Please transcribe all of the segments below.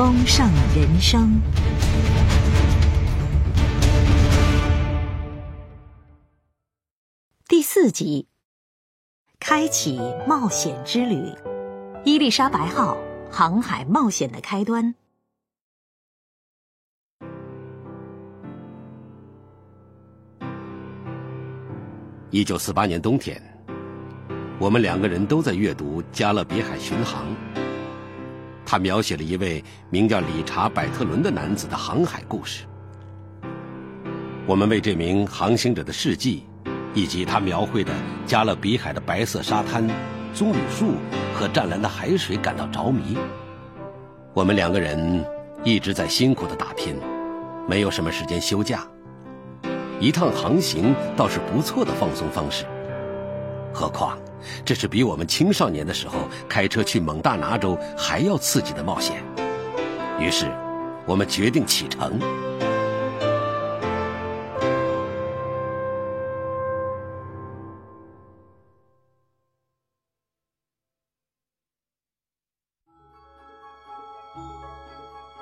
丰盛人生第四集，开启冒险之旅，伊丽莎白号航海冒险的开端。一九四八年冬天，我们两个人都在阅读《加勒比海巡航》。他描写了一位名叫理查·百特伦的男子的航海故事。我们为这名航行者的事迹，以及他描绘的加勒比海的白色沙滩、棕榈树和湛蓝的海水感到着迷。我们两个人一直在辛苦的打拼，没有什么时间休假。一趟航行倒是不错的放松方式，何况。这是比我们青少年的时候开车去蒙大拿州还要刺激的冒险。于是，我们决定启程。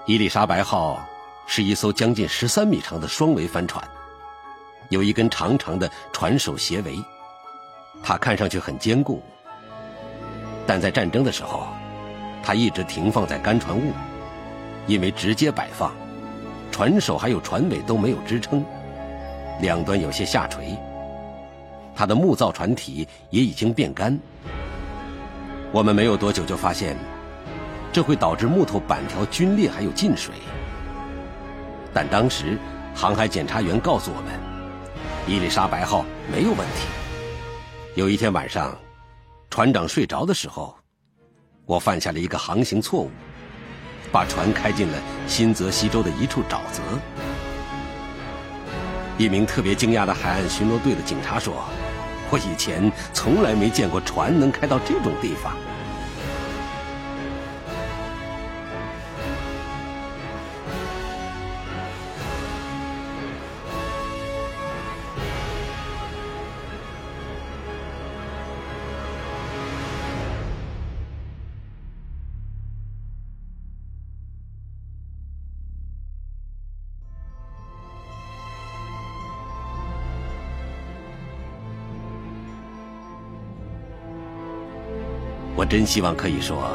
伊丽莎白号是一艘将近十三米长的双桅帆船，有一根长长的船首斜桅。它看上去很坚固，但在战争的时候，它一直停放在干船坞，因为直接摆放，船首还有船尾都没有支撑，两端有些下垂。它的木造船体也已经变干。我们没有多久就发现，这会导致木头板条龟裂还有进水。但当时航海检查员告诉我们，伊丽莎白号没有问题。有一天晚上，船长睡着的时候，我犯下了一个航行错误，把船开进了新泽西州的一处沼泽。一名特别惊讶的海岸巡逻队的警察说：“我以前从来没见过船能开到这种地方。”我真希望可以说，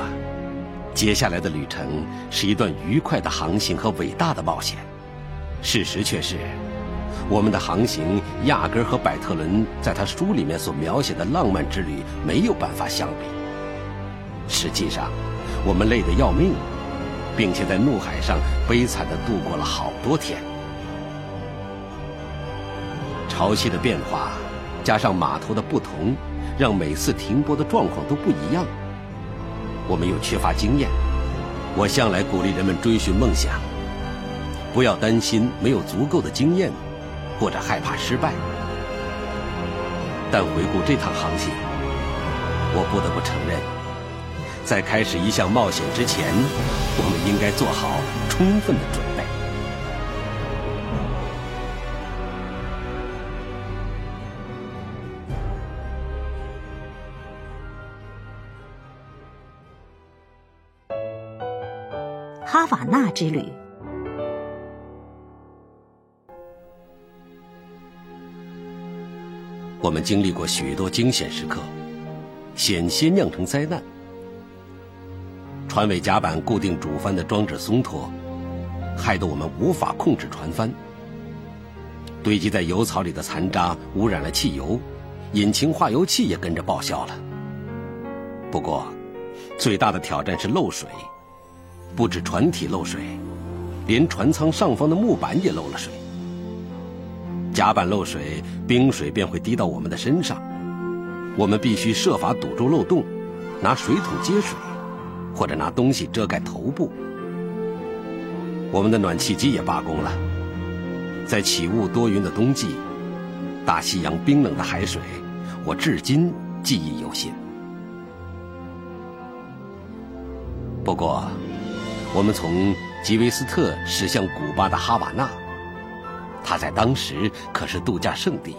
接下来的旅程是一段愉快的航行和伟大的冒险。事实却是，我们的航行压根和百特伦在他书里面所描写的浪漫之旅没有办法相比。实际上，我们累得要命，并且在怒海上悲惨地度过了好多天。潮汐的变化，加上码头的不同。让每次停泊的状况都不一样。我们又缺乏经验。我向来鼓励人们追寻梦想，不要担心没有足够的经验，或者害怕失败。但回顾这趟航行，我不得不承认，在开始一项冒险之前，我们应该做好充分的准备。瓦纳之旅。我们经历过许多惊险时刻，险些酿成灾难。船尾甲板固定主帆的装置松脱，害得我们无法控制船帆。堆积在油槽里的残渣污染了汽油，引擎化油器也跟着报销了。不过，最大的挑战是漏水，不止船体漏水，连船舱上方的木板也漏了水。甲板漏水，冰水便会滴到我们的身上，我们必须设法堵住漏洞，拿水桶接水，或者拿东西遮盖头部。我们的暖气机也罢工了。在起雾多云的冬季，大西洋冰冷的海水，我至今记忆犹新。不过，我们从吉维斯特驶向古巴的哈瓦那。它在当时可是度假胜地，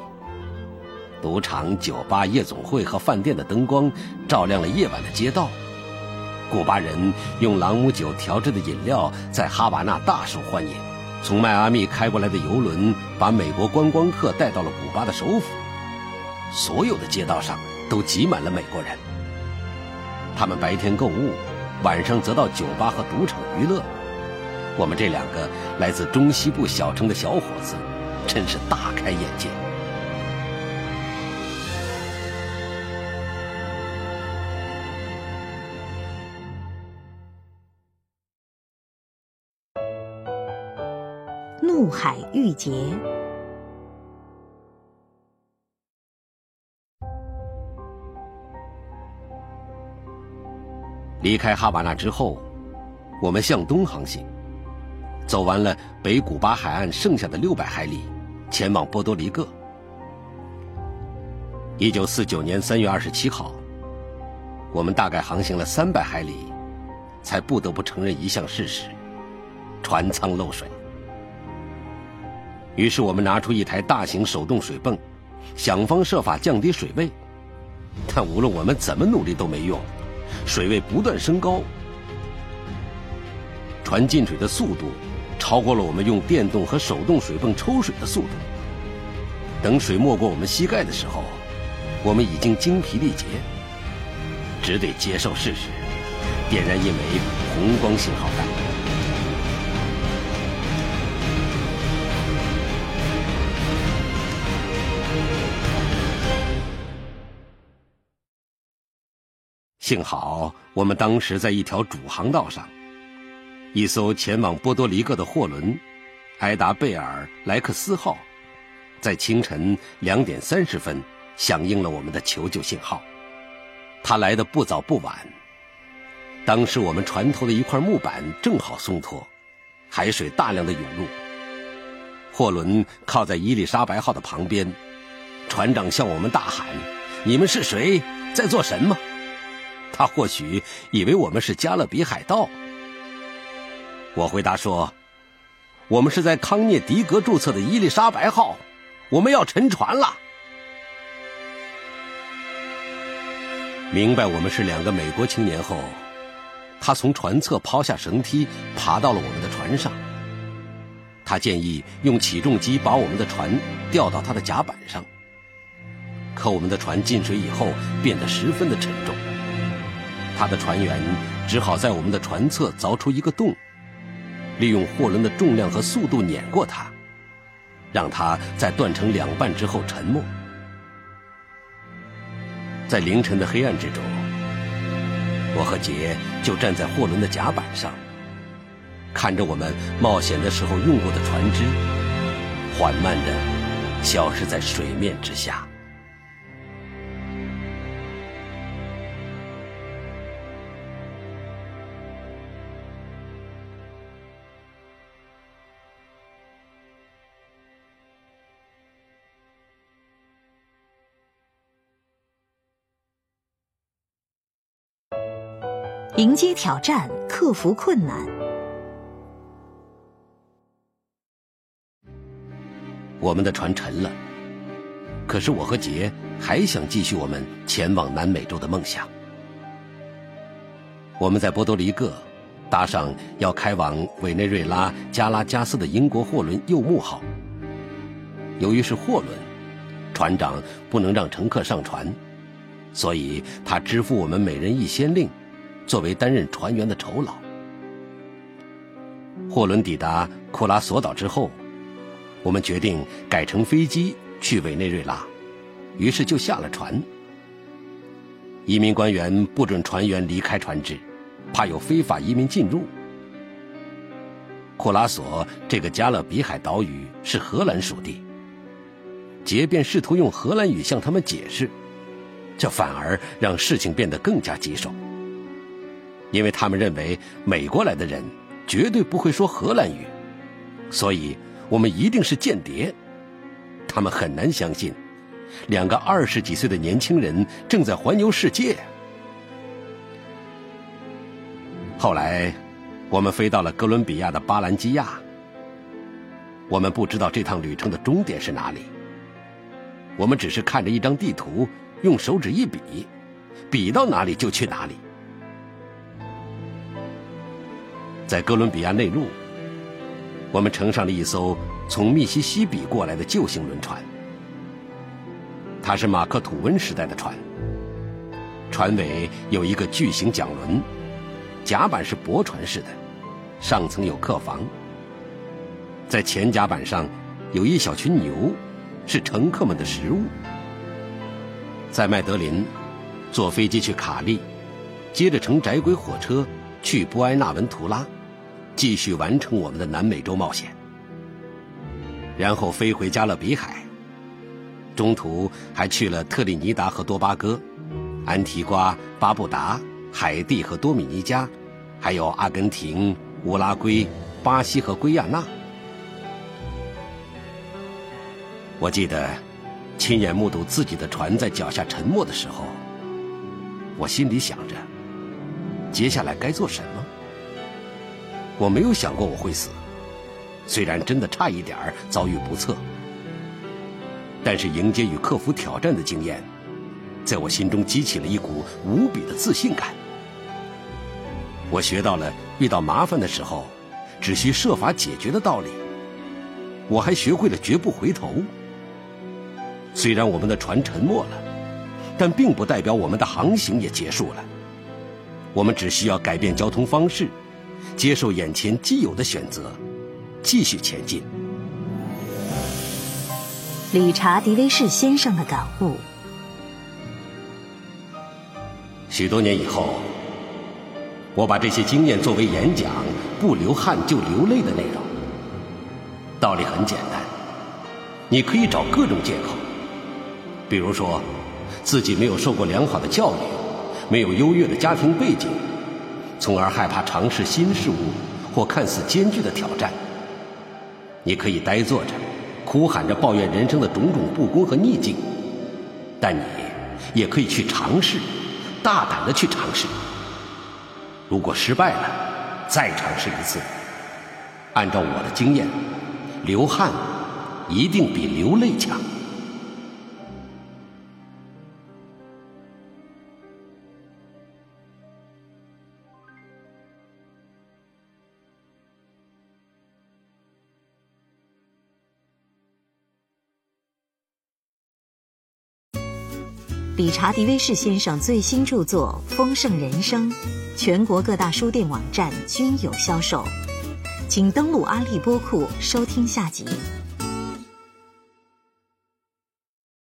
赌场、酒吧、夜总会和饭店的灯光照亮了夜晚的街道。古巴人用朗姆酒调制的饮料在哈瓦那大受欢迎。从迈阿密开过来的游轮把美国观光客带到了古巴的首府，所有的街道上都挤满了美国人。他们白天购物，晚上则到酒吧和赌场娱乐。我们这两个来自中西部小城的小伙子，真是大开眼界。怒海玉洁，离开哈瓦那之后，我们向东航行。走完了北古巴海岸剩下的六百海里，前往波多黎各。一九四九年三月二十七号，我们大概航行了三百海里，才不得不承认一项事实：船舱漏水。于是我们拿出一台大型手动水泵，想方设法降低水位，但无论我们怎么努力都没用，水位不断升高，船进水的速度。超过了我们用电动和手动水泵抽水的速度。等水没过我们膝盖的时候，我们已经精疲力竭，只得接受事实，点燃一枚红光信号幸好我们当时在一条主航道上。一艘前往波多黎各的货轮“埃达贝尔莱克斯号”在清晨两点三十分响应了我们的求救信号。它来的不早不晚。当时我们船头的一块木板正好松脱，海水大量的涌入。货轮靠在伊丽莎白号的旁边，船长向我们大喊：“你们是谁？在做什么？”他或许以为我们是加勒比海盗。我回答说：“我们是在康涅狄格注册的伊丽莎白号，我们要沉船了。”明白我们是两个美国青年后，他从船侧抛下绳梯，爬到了我们的船上。他建议用起重机把我们的船吊到他的甲板上。可我们的船进水以后变得十分的沉重，他的船员只好在我们的船侧凿出一个洞。利用货轮的重量和速度碾过它，让它在断成两半之后沉没。在凌晨的黑暗之中，我和杰就站在货轮的甲板上，看着我们冒险的时候用过的船只，缓慢的消失在水面之下。迎接挑战，克服困难。我们的船沉了，可是我和杰还想继续我们前往南美洲的梦想。我们在波多黎各搭上要开往委内瑞拉加拉加斯的英国货轮“柚木号”。由于是货轮，船长不能让乘客上船，所以他支付我们每人一先令。作为担任船员的酬劳，货轮抵达库拉索岛之后，我们决定改乘飞机去委内瑞拉，于是就下了船。移民官员不准船员离开船只，怕有非法移民进入。库拉索这个加勒比海岛屿是荷兰属地，杰便试图用荷兰语向他们解释，这反而让事情变得更加棘手。因为他们认为美国来的人绝对不会说荷兰语，所以我们一定是间谍。他们很难相信，两个二十几岁的年轻人正在环游世界。后来，我们飞到了哥伦比亚的巴兰基亚。我们不知道这趟旅程的终点是哪里，我们只是看着一张地图，用手指一比，比到哪里就去哪里。在哥伦比亚内陆，我们乘上了一艘从密西西比过来的旧型轮船。它是马克吐温时代的船，船尾有一个巨型桨轮，甲板是驳船式的，上层有客房。在前甲板上有一小群牛，是乘客们的食物。在麦德林，坐飞机去卡利，接着乘窄轨火车去布埃纳文图拉。继续完成我们的南美洲冒险，然后飞回加勒比海，中途还去了特立尼达和多巴哥、安提瓜、巴布达、海地和多米尼加，还有阿根廷、乌拉圭、巴西和圭亚那。我记得亲眼目睹自己的船在脚下沉没的时候，我心里想着，接下来该做什么。我没有想过我会死，虽然真的差一点遭遇不测，但是迎接与克服挑战的经验，在我心中激起了一股无比的自信感。我学到了遇到麻烦的时候，只需设法解决的道理。我还学会了绝不回头。虽然我们的船沉没了，但并不代表我们的航行也结束了。我们只需要改变交通方式。接受眼前既有的选择，继续前进。理查·迪威士先生的感悟：许多年以后，我把这些经验作为演讲“不流汗就流泪”的内容。道理很简单，你可以找各种借口，比如说自己没有受过良好的教育，没有优越的家庭背景。从而害怕尝试新事物或看似艰巨的挑战。你可以呆坐着，哭喊着抱怨人生的种种不公和逆境，但你也可以去尝试，大胆的去尝试。如果失败了，再尝试一次。按照我的经验，流汗一定比流泪强。理查·迪威士先生最新著作《丰盛人生》，全国各大书店网站均有销售，请登录阿利播库收听下集。